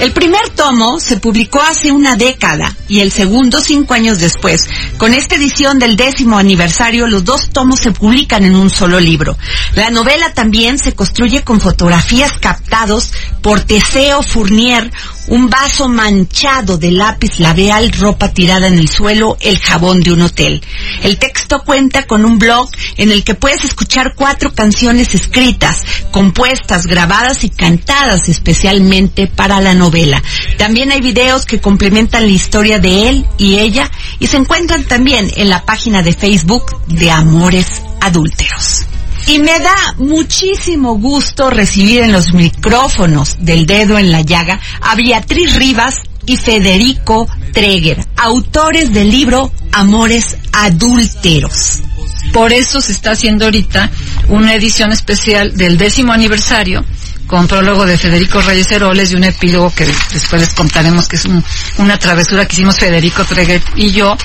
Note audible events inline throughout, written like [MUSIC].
El primer tomo se publicó hace una década y el segundo cinco años después. Con esta edición del décimo aniversario, los dos tomos se publican en un solo libro. La novela también se construye con fotografías captados por Teseo Fournier, un vaso manchado de lápiz labial, ropa tirada en el suelo, el jabón de un hotel. El texto cuenta con un blog en el que puedes escuchar cuatro canciones escritas, compuestas, grabadas y cantadas especialmente para la novela. También hay videos que complementan la historia de él y ella y se encuentran también en la página de Facebook de Amores Adúlteros. Y me da muchísimo gusto recibir en los micrófonos del dedo en la llaga a Beatriz Rivas y Federico Treger, autores del libro Amores Adúlteros. Por eso se está haciendo ahorita una edición especial del décimo aniversario con prólogo de Federico Reyes Heroles y un epílogo que después les contaremos que es un, una travesura que hicimos Federico Treguet y yo.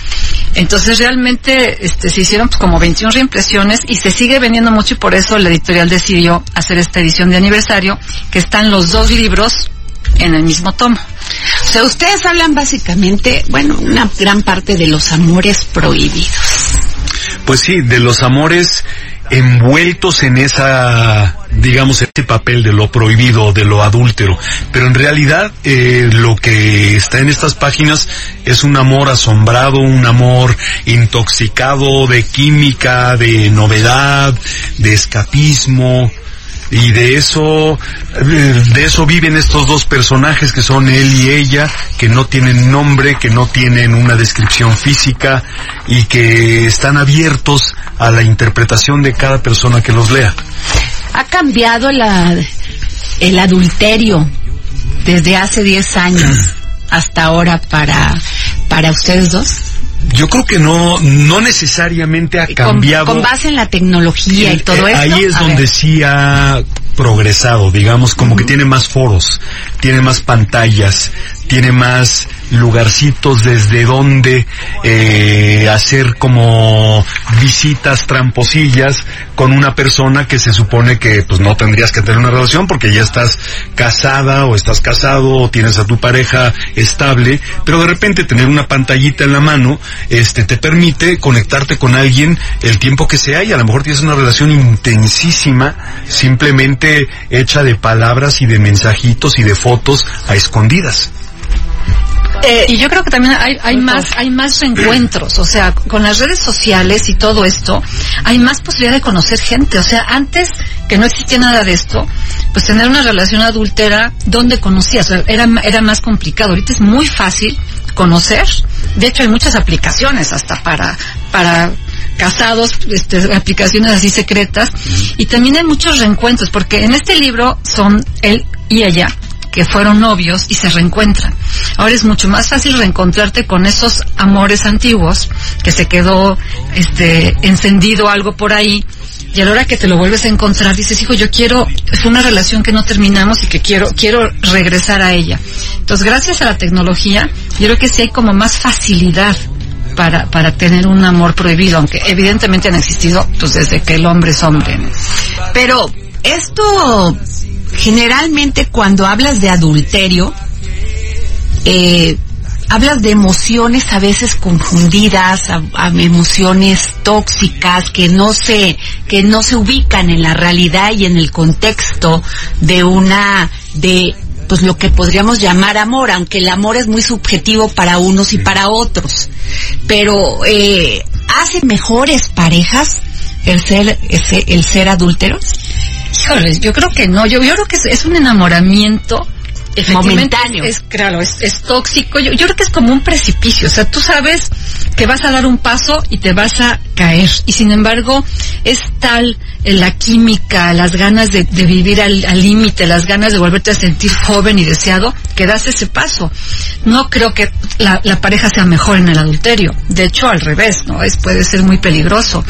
Entonces realmente este, se hicieron pues, como 21 reimpresiones y se sigue vendiendo mucho y por eso la editorial decidió hacer esta edición de aniversario que están los dos libros en el mismo tomo. O sea, ustedes hablan básicamente, bueno, una gran parte de los amores prohibidos. Pues sí, de los amores envueltos en esa, digamos, este papel de lo prohibido, de lo adúltero. Pero en realidad eh, lo que está en estas páginas es un amor asombrado, un amor intoxicado de química, de novedad, de escapismo, y de eso de eso viven estos dos personajes que son él y ella que no tienen nombre que no tienen una descripción física y que están abiertos a la interpretación de cada persona que los lea. Ha cambiado la el adulterio desde hace 10 años [CLEARS THROAT] hasta ahora para para ustedes dos yo creo que no, no necesariamente ha cambiado. Con, con base en la tecnología y todo eso. Ahí es A donde ver. sí ha progresado, digamos, como que tiene más foros, tiene más pantallas, tiene más lugarcitos desde donde eh, hacer como visitas tramposillas con una persona que se supone que pues no tendrías que tener una relación porque ya estás casada o estás casado o tienes a tu pareja estable, pero de repente tener una pantallita en la mano este te permite conectarte con alguien el tiempo que sea y a lo mejor tienes una relación intensísima simplemente hecha de palabras y de mensajitos y de fotos a escondidas. Eh, y yo creo que también hay, hay más hay más reencuentros, o sea, con las redes sociales y todo esto, hay más posibilidad de conocer gente. O sea, antes que no existía nada de esto, pues tener una relación adultera, ¿dónde conocías? Era, era más complicado. Ahorita es muy fácil conocer. De hecho, hay muchas aplicaciones hasta para, para casados, este, aplicaciones así secretas. Y también hay muchos reencuentros, porque en este libro son él y ella que fueron novios y se reencuentran. Ahora es mucho más fácil reencontrarte con esos amores antiguos que se quedó este encendido algo por ahí y a la hora que te lo vuelves a encontrar dices, hijo, yo quiero, es una relación que no terminamos y que quiero, quiero regresar a ella. Entonces, gracias a la tecnología, yo creo que sí hay como más facilidad para, para tener un amor prohibido, aunque evidentemente han existido pues desde que el hombre es hombre. Pero esto, generalmente cuando hablas de adulterio, eh, hablas de emociones a veces confundidas, a, a emociones tóxicas que no se, que no se ubican en la realidad y en el contexto de una, de, pues lo que podríamos llamar amor, aunque el amor es muy subjetivo para unos y para otros. Pero, eh, ¿hace mejores parejas el ser, ese- el ser adúlteros? Híjoles, yo creo que no, yo, yo creo que es, un enamoramiento Momentáneo. Es, claro, es, es tóxico. Yo, yo creo que es como un precipicio. O sea, tú sabes que vas a dar un paso y te vas a caer. Y sin embargo, es tal eh, la química, las ganas de, vivir al límite, las ganas de volverte a sentir joven y deseado, que das ese paso. No creo que la, pareja sea mejor en el adulterio. De hecho, al revés, ¿no? Es, puede ser muy peligroso.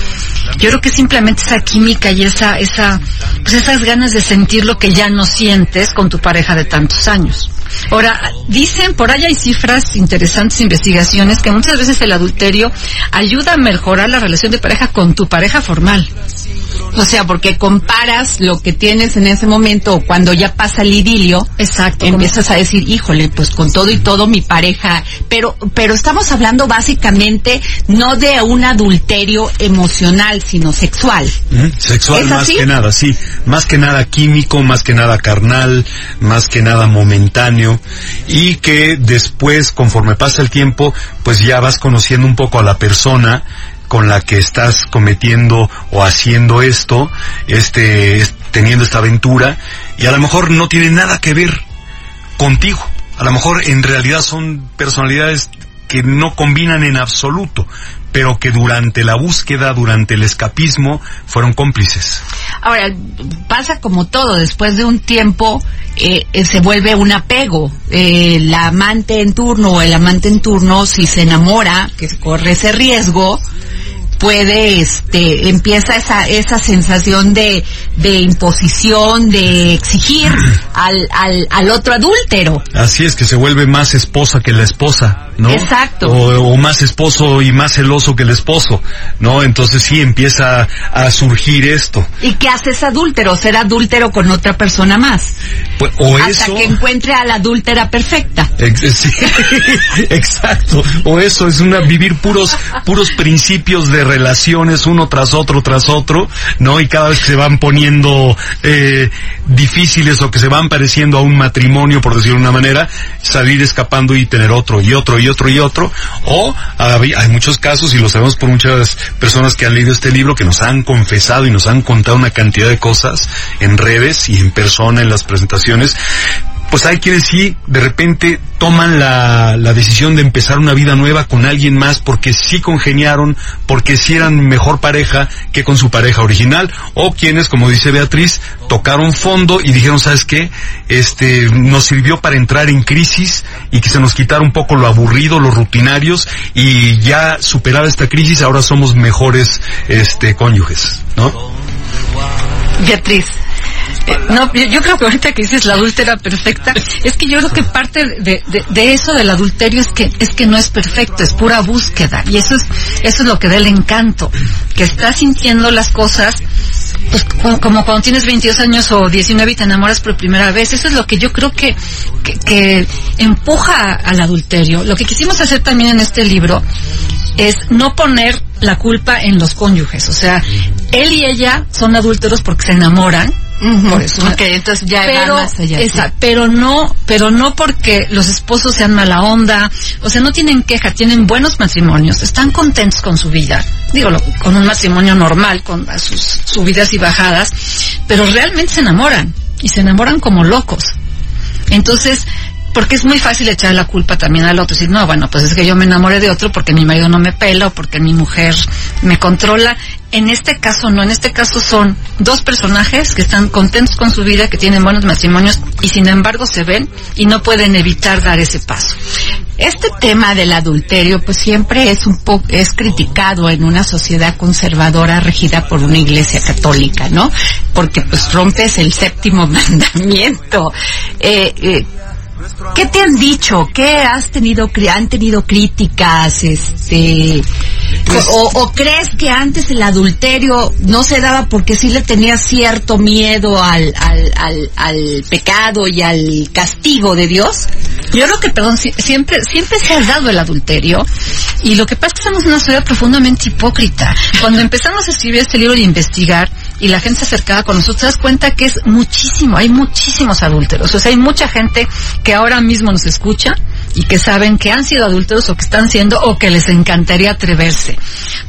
Yo creo que simplemente esa química y esa, esa, pues esas ganas de sentir lo que ya no sientes con tu pareja de tantos años. Ahora, dicen, por ahí hay cifras interesantes, investigaciones, que muchas veces el adulterio ayuda a mejorar la relación de pareja con tu pareja formal. O sea, porque comparas lo que tienes en ese momento cuando ya pasa el idilio. Exacto. Empiezas a decir, híjole, pues con todo y todo mi pareja. Pero, pero estamos hablando básicamente no de un adulterio emocional, sino sexual. Sexual más que nada, sí. Más que nada químico, más que nada carnal, más que nada momentáneo. Y que después, conforme pasa el tiempo, pues ya vas conociendo un poco a la persona con la que estás cometiendo o haciendo esto, este, teniendo esta aventura, y a lo mejor no tiene nada que ver contigo. A lo mejor en realidad son personalidades que no combinan en absoluto, pero que durante la búsqueda, durante el escapismo, fueron cómplices. Ahora, pasa como todo, después de un tiempo eh, eh, se vuelve un apego. Eh, la amante en turno o el amante en turno, si se enamora, que corre ese riesgo, puede, este, empieza esa, esa sensación de, de imposición, de exigir [CLEARS THROAT] al, al, al otro adúltero. Así es, que se vuelve más esposa que la esposa. ¿no? Exacto. O, más esposo y más celoso que el esposo, ¿no? Entonces sí empieza a surgir esto. ¿Y qué hace ese adúltero? Ser adúltero con otra persona más. Pues, o Hasta que encuentre a la adúltera perfecta. [LAUGHS] exacto. O eso es una vivir puros puros principios de relaciones uno tras otro tras otro, ¿no? Y cada vez que se van poniendo eh, difíciles o que se van pareciendo a un matrimonio, por decirlo de una manera, salir escapando y tener otro y otro y otro y otro, o hay, muchos casos, y lo sabemos por muchas personas que han leído este libro, que nos han confesado y nos han contado una cantidad de cosas en redes y en persona en las presentaciones, pues hay quienes sí, de repente toman la, la, decisión de empezar una vida nueva con alguien más porque sí congeniaron, porque sí eran mejor pareja que con su pareja original, o quienes, como dice Beatriz, tocaron fondo y dijeron, ¿sabes qué? Este, nos sirvió para entrar en crisis y que se nos quitara un poco lo aburrido, los rutinarios, y ya superada esta crisis, ahora somos mejores, este, cónyuges, ¿no? Beatriz. [LAUGHS] No, yo, creo que ahorita que dices la adúltera perfecta, es que yo creo que parte de, de, eso del adulterio es que es que no es perfecto, es pura búsqueda. Y eso es eso es lo que da el encanto, que estás sintiendo las cosas pues como cuando tienes 22 años o 19 y te enamoras por primera vez, eso es lo que yo creo que, que, que empuja al adulterio. Lo que quisimos hacer también en este libro es no poner la culpa en los cónyuges, o sea, él y ella son adúlteros porque se enamoran, por eso. entonces ya pero, más allá. pero no, pero no porque los esposos sean mala onda, o sea, no tienen queja, tienen buenos matrimonios, están contentos con su vida, digo, con un matrimonio normal, con sus subidas y bajadas, pero realmente se enamoran, y se enamoran como locos. Entonces, porque es muy fácil echar la culpa también al otro, decir, no, bueno, pues es que yo me enamoré de otro porque mi marido no me pela o porque mi mujer me controla. En este caso no, en este caso son dos personajes que están contentos con su vida, que tienen buenos matrimonios y sin embargo se ven y no pueden evitar dar ese paso. Este tema del adulterio pues siempre es un poco, es criticado en una sociedad conservadora regida por una iglesia católica, ¿no? Porque pues rompes el séptimo [LAUGHS] mandamiento. Eh, eh, ¿Qué te han dicho? ¿Qué has tenido, han tenido críticas, este, pues, o, crees que antes el adulterio no se daba porque sí le tenía cierto miedo al, al, al, al pecado y al castigo de Dios? Yo creo que, perdón, siempre, siempre se ha dado el adulterio y lo que pasa es que somos una sociedad profundamente hipócrita. Cuando empezamos a escribir este libro y investigar, y la gente se acercaba con nosotros, te das cuenta que es muchísimo, hay muchísimos adúlteros. O sea, hay mucha gente que ahora mismo nos escucha y que saben que han sido adúlteros o que están siendo o que les encantaría atreverse.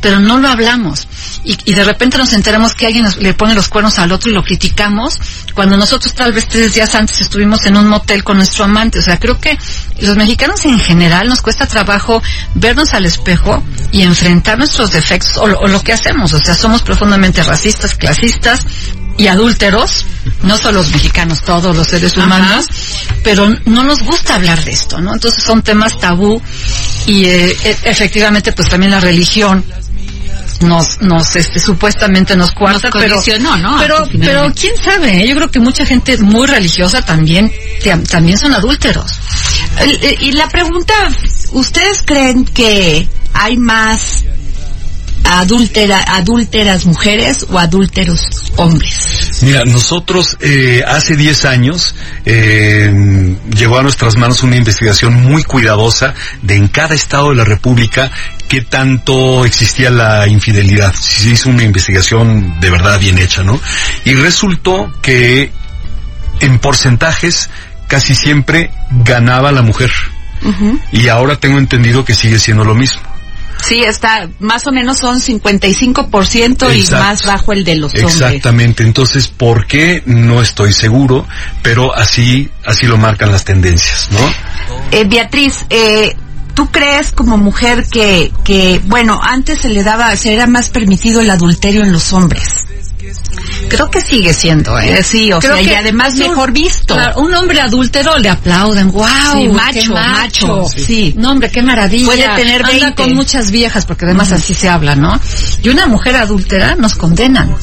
Pero no lo hablamos. Y, y de repente nos enteramos que alguien le pone los cuernos al otro y lo criticamos cuando nosotros tal vez tres días antes estuvimos en un motel con nuestro amante. O sea, creo que los mexicanos en general nos cuesta trabajo vernos al espejo y enfrentar nuestros defectos o, lo que hacemos. O sea, somos profundamente racistas, clasistas y adúlteros, no solo los mexicanos, todos los seres humanos, pero no nos gusta hablar de esto, ¿no? Entonces son temas tabú y eh, e, efectivamente pues también la religión nos nos este supuestamente nos cuarta pero ¿no? pero pero quién sabe ¿eh? yo creo que mucha gente muy religiosa también también son adúlteros y la pregunta ustedes creen que hay más adúltera, adúlteras mujeres o adúlteros hombres? Mira, nosotros eh, hace 10 años eh, llegó a nuestras manos una investigación muy cuidadosa de en cada estado de la República qué tanto existía la infidelidad. Se hizo una investigación de verdad bien hecha, ¿no? Y resultó que en porcentajes casi siempre ganaba la mujer. Y ahora tengo entendido que sigue siendo lo mismo. Sí, está, más o menos son 55% y más bajo el de los hombres. Exactamente, entonces, ¿por qué? No estoy seguro, pero así, así lo marcan las tendencias, ¿no? Eh, Beatriz, eh, ¿tú crees como mujer que, que, bueno, antes se le daba, se era más permitido el adulterio en los hombres? Creo que sigue siendo, ¿eh? Sí, o sea, y además mejor visto. un hombre adúltero le aplauden, wow, sí, macho, macho, sí. No, hombre, qué maravilla. Puede tener 20. Anda con muchas viejas, porque además así se habla, ¿no? Y una mujer adúltera nos condenan.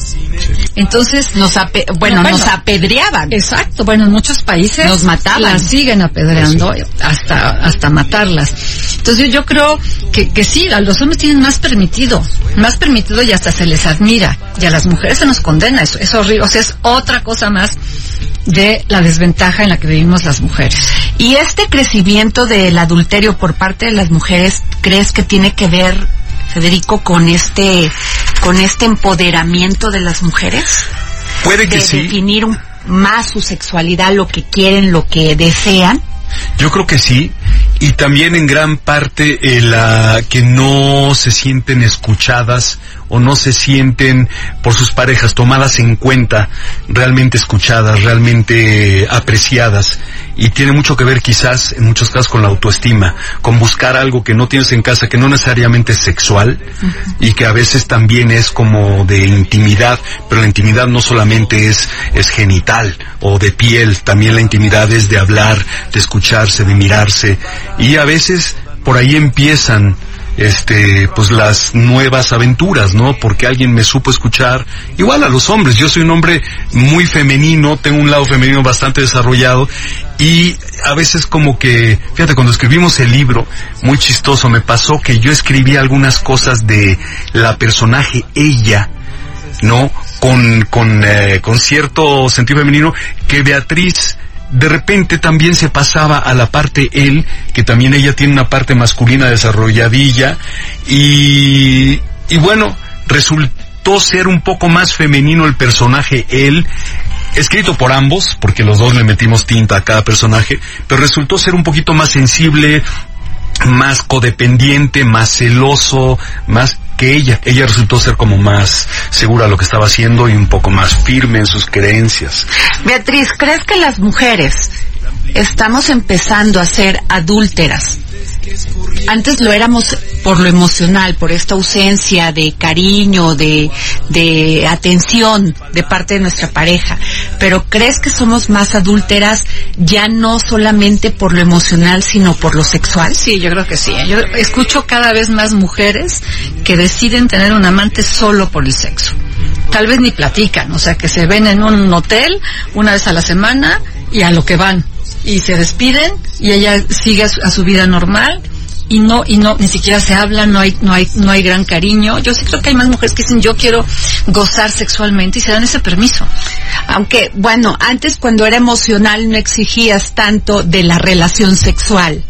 Entonces, nos bueno, nos apedreaban. Exacto, bueno, en muchos países nos mataban. Las siguen apedreando hasta hasta matarlas. Entonces yo creo que, que sí, a los hombres tienen más permitido, más permitido y hasta se les admira. Y a las mujeres se nos condena, eso es horrible, o sea, es otra cosa más de la desventaja en la que vivimos las mujeres. ¿Y este crecimiento del adulterio por parte de las mujeres crees que tiene que ver, Federico, con este, con este empoderamiento de las mujeres? Puede que de sí. Definir más su sexualidad, lo que quieren, lo que desean. Yo creo que sí, y también en gran parte eh, la que no se sienten escuchadas o no se sienten por sus parejas tomadas en cuenta, realmente escuchadas, realmente apreciadas. Y tiene mucho que ver quizás en muchos casos con la autoestima, con buscar algo que no tienes en casa, que no necesariamente es sexual y que a veces también es como de intimidad, pero la intimidad no solamente es, es genital o de piel, también la intimidad es de hablar, de escucharse, de mirarse y a veces por ahí empiezan este, pues las nuevas aventuras, ¿no? Porque alguien me supo escuchar, igual a los hombres, yo soy un hombre muy femenino, tengo un lado femenino bastante desarrollado y a veces como que, fíjate, cuando escribimos el libro, muy chistoso, me pasó que yo escribí algunas cosas de la personaje ella, ¿no? Con, con, eh, con cierto sentido femenino que Beatriz de repente también se pasaba a la parte él, que también ella tiene una parte masculina desarrolladilla, y, y bueno, resultó ser un poco más femenino el personaje él, escrito por ambos, porque los dos le metimos tinta a cada personaje, pero resultó ser un poquito más sensible, más codependiente, más celoso, más que ella. Ella resultó ser como más segura de lo que estaba haciendo y un poco más firme en sus creencias. Beatriz, ¿crees que las mujeres estamos empezando a ser adúlteras antes lo éramos por lo emocional, por esta ausencia de cariño, de, de atención de parte de nuestra pareja. Pero ¿crees que somos más adúlteras ya no solamente por lo emocional, sino por lo sexual? Sí, yo creo que sí. Yo escucho cada vez más mujeres que deciden tener un amante solo por el sexo. Tal vez ni platican, o sea, que se ven en un hotel una vez a la semana y a lo que van y se despiden y ella sigue a su, vida normal y no y no ni siquiera se habla no hay no hay no hay gran cariño. Yo sí creo que hay más mujeres que dicen yo quiero gozar sexualmente y se dan ese permiso. Aunque bueno antes cuando era emocional no exigías tanto de la relación sexual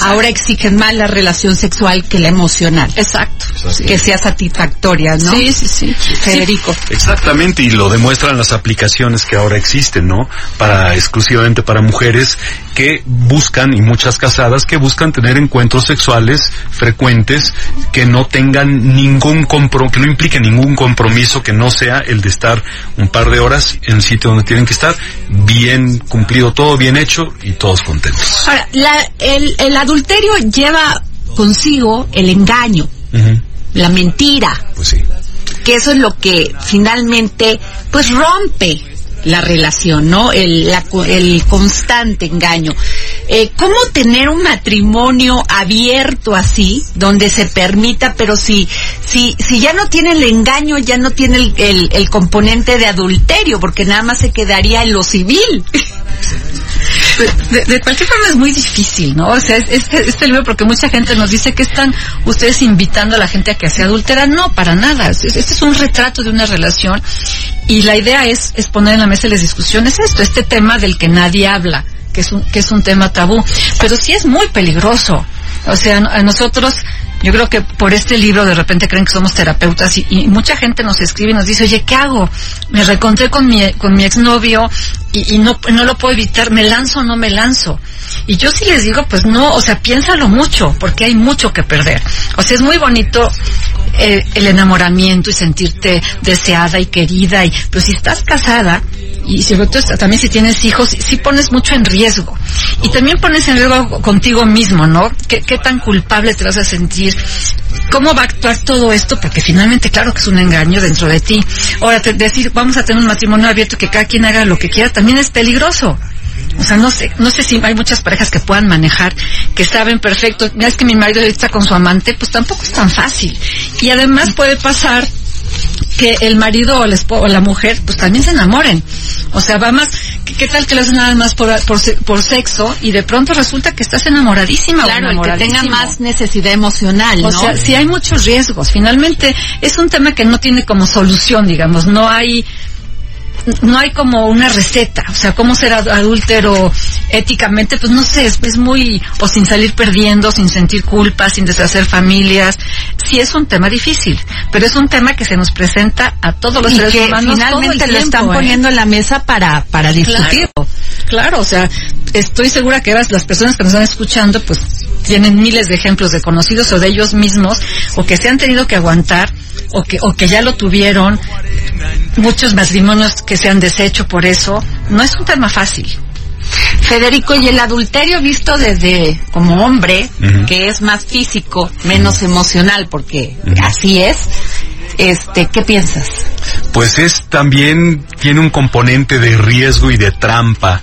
Ahora exigen más la relación sexual que la emocional. Exacto. Que sea satisfactoria, ¿no? Sí, sí, sí. Federico. exactamente, y lo demuestran las aplicaciones que ahora existen, ¿no? Para, exclusivamente para mujeres que buscan, y muchas casadas, que buscan tener encuentros sexuales frecuentes que no tengan ningún compromiso, que no implique ningún compromiso que no sea el de estar un par de horas en el sitio donde tienen que estar, bien cumplido todo, bien hecho y todos contentos. Ahora, la, el, el adulterio lleva consigo el engaño. la mentira. Pues sí. Que eso es lo que finalmente, pues rompe la relación, ¿no? El, la, el constante engaño. Eh, ¿Cómo tener un matrimonio abierto así, donde se permita, pero si, si, si ya no tiene el engaño, ya no tiene el, el, el componente de adulterio, porque nada más se quedaría en lo civil? De, de, cualquier forma es muy difícil, ¿no? O sea, es, es, este libro porque mucha gente nos dice que están ustedes invitando a la gente a que sea adultera. No, para nada. Este es un retrato de una relación y la idea es, es poner en la mesa las discusiones esto, este tema del que nadie habla, que es un, que es un tema tabú. Pero sí es muy peligroso. O sea, a nosotros yo creo que por este libro de repente creen que somos terapeutas y, y, mucha gente nos escribe y nos dice, oye, ¿qué hago? Me reencontré con mi, con mi exnovio y, y no, no lo puedo evitar, ¿me lanzo o no me lanzo? Y yo sí les digo, pues no, o sea, piénsalo mucho, porque hay mucho que perder. O sea, es muy bonito eh, el enamoramiento y sentirte deseada y querida, y, pero si estás casada, y sobre todo también si tienes hijos, sí pones mucho en riesgo. Y también pones en riesgo contigo mismo, ¿no? ¿Qué, qué tan culpable te vas a sentir? ¿Cómo va a actuar todo esto? Porque finalmente, claro que es un engaño dentro de ti. Ahora, te, decir, vamos a tener un matrimonio abierto que cada quien haga lo que quiera, también es peligroso. O sea, no sé, no sé si hay muchas parejas que puedan manejar, que saben perfecto, mira es que mi marido está con su amante, pues tampoco es tan fácil. Y además puede pasar que el marido o la, o la mujer pues también se enamoren. O sea, va más, ¿qué, qué tal que lo hacen nada más por, por, por, sexo y de pronto resulta que estás enamoradísima claro, o el que tenga más necesidad emocional, ¿no? O sea, sí hay muchos riesgos. Finalmente es un tema que no tiene como solución, digamos, no hay no hay como una receta, o sea, cómo ser adúltero éticamente, pues no sé, es, es, muy, o sin salir perdiendo, sin sentir culpa, sin deshacer familias, sí es un tema difícil, pero es un tema que se nos presenta a todos los y seres que humanos. finalmente todo el lo tiempo, están ¿eh? poniendo en la mesa para, para discutirlo. Claro, claro, o sea, estoy segura que las personas que nos están escuchando, pues tienen miles de ejemplos de conocidos o de ellos mismos, o que se han tenido que aguantar, o que, o que ya lo tuvieron, muchos matrimonios que se han deshecho por eso, no es un tema fácil. Federico, y el adulterio visto desde como hombre, uh -huh. que es más físico, menos uh -huh. emocional, porque uh -huh. así es, este, ¿qué piensas? Pues es también, tiene un componente de riesgo y de trampa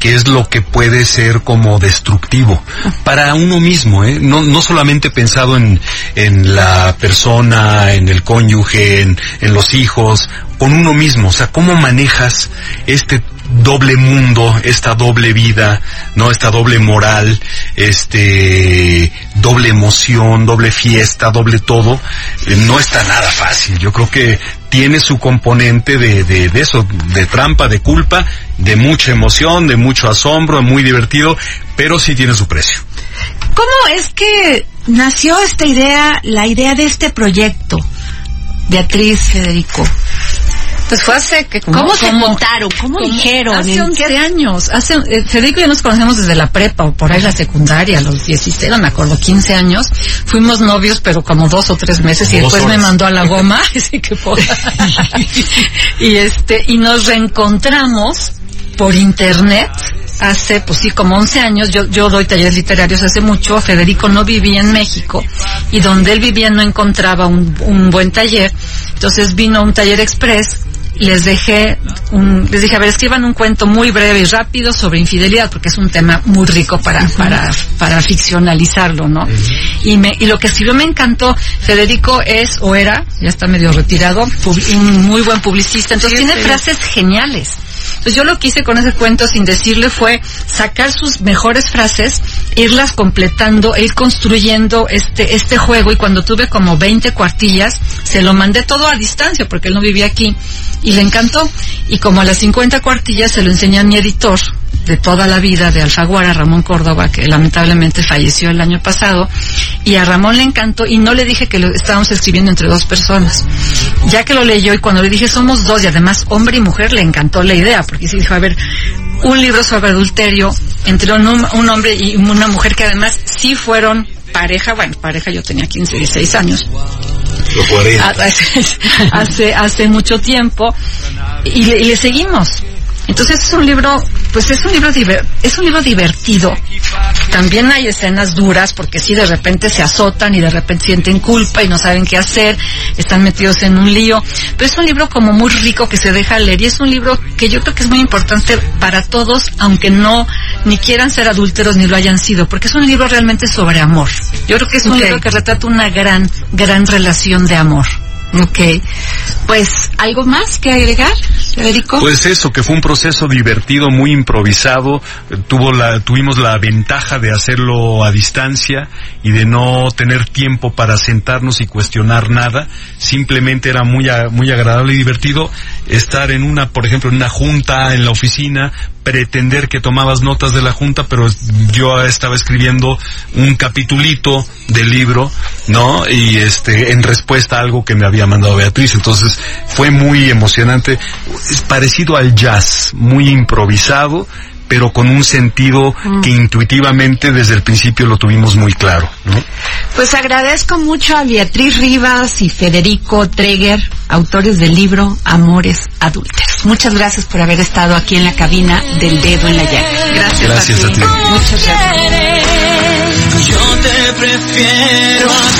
que es lo que puede ser como destructivo para uno mismo, ¿eh? no, no solamente pensado en, en la persona, en el cónyuge, en, en los hijos, con uno mismo, o sea, cómo manejas este doble mundo, esta doble vida, no esta doble moral, este doble emoción, doble fiesta, doble todo, eh, no está nada fácil. Yo creo que tiene su componente de, de, de eso, de trampa, de culpa, de mucha emoción, de mucho asombro, muy divertido, pero sí tiene su precio. ¿Cómo es que nació esta idea, la idea de este proyecto, Beatriz Federico? Pues fue hace que como, ¿Cómo se montaron? ¿Cómo, como dijeron? Hace 11 qué? años. Hace, eh, Federico y yo nos conocemos desde la prepa o por ahí la secundaria, los 16, no me acuerdo, 15 años. Fuimos novios, pero como dos o tres meses como y después me mandó a la goma. [LAUGHS] así que por... [LAUGHS] y este, y nos reencontramos por internet hace, pues sí, como 11 años, yo, yo doy talleres literarios hace mucho, Federico no vivía en México y donde él vivía no encontraba un, un buen taller, entonces vino a un taller express les dejé un, les dije, a ver, escriban un cuento muy breve y rápido sobre infidelidad, porque es un tema muy rico para, uh -huh. para, para ficcionalizarlo, ¿no? Uh -huh. y, me, y lo que escribió me encantó. Federico es, o era, ya está medio retirado, un muy buen publicista, entonces sí, tiene sí. frases geniales. Entonces yo lo que hice con ese cuento sin decirle fue sacar sus mejores frases, irlas completando, ir construyendo este, este juego y cuando tuve como 20 cuartillas, se lo mandé todo a distancia porque él no vivía aquí y le encantó. Y como a las 50 cuartillas se lo enseñé a mi editor de toda la vida de Alfaguara, Ramón Córdoba, que lamentablemente falleció el año pasado, y a Ramón le encantó y no le dije que lo estábamos escribiendo entre dos personas. Ya que lo leyó y cuando le dije somos dos y además hombre y mujer le encantó la idea, porque se dijo, a ver, un libro sobre adulterio entre un, un hombre y una mujer que además sí fueron pareja, bueno, pareja yo tenía 15, 16 años. Hace, [LAUGHS] hace, hace mucho tiempo y le, y le seguimos. Entonces es un libro, pues es un libro es un libro divertido, También hay escenas duras porque sí de repente se azotan y de repente sienten culpa y no saben qué hacer, están metidos en un lío. Pero es un libro como muy rico que se deja leer y es un libro que yo creo que es muy importante para todos, aunque no ni quieran ser adúlteros ni lo hayan sido, porque es un libro realmente sobre amor. Yo creo que es un libro que retrata una gran, gran relación de amor. Ok. Pues, ¿algo más que agregar, Federico? Pues eso, que fue un proceso divertido, muy improvisado. Tuvo la, tuvimos la ventaja de hacerlo a distancia y de no tener tiempo para sentarnos y cuestionar nada. Simplemente era muy, muy agradable y divertido estar en una, por ejemplo, en una junta en la oficina, pretender que tomabas notas de la junta, pero yo estaba escribiendo un capitulito del libro, ¿no? Y este, en respuesta a algo que me había mandado Beatriz. Entonces, fue muy emocionante. Es parecido al jazz, muy improvisado, pero con un sentido mm. que intuitivamente desde el principio lo tuvimos muy claro. ¿no? Pues agradezco mucho a Beatriz Rivas y Federico Treger, autores del libro Amores Adúlteros. Muchas gracias por haber estado aquí en la cabina del dedo en la llaga. Gracias, gracias a ti. Muchas gracias. Yo te prefiero a ti, a ti,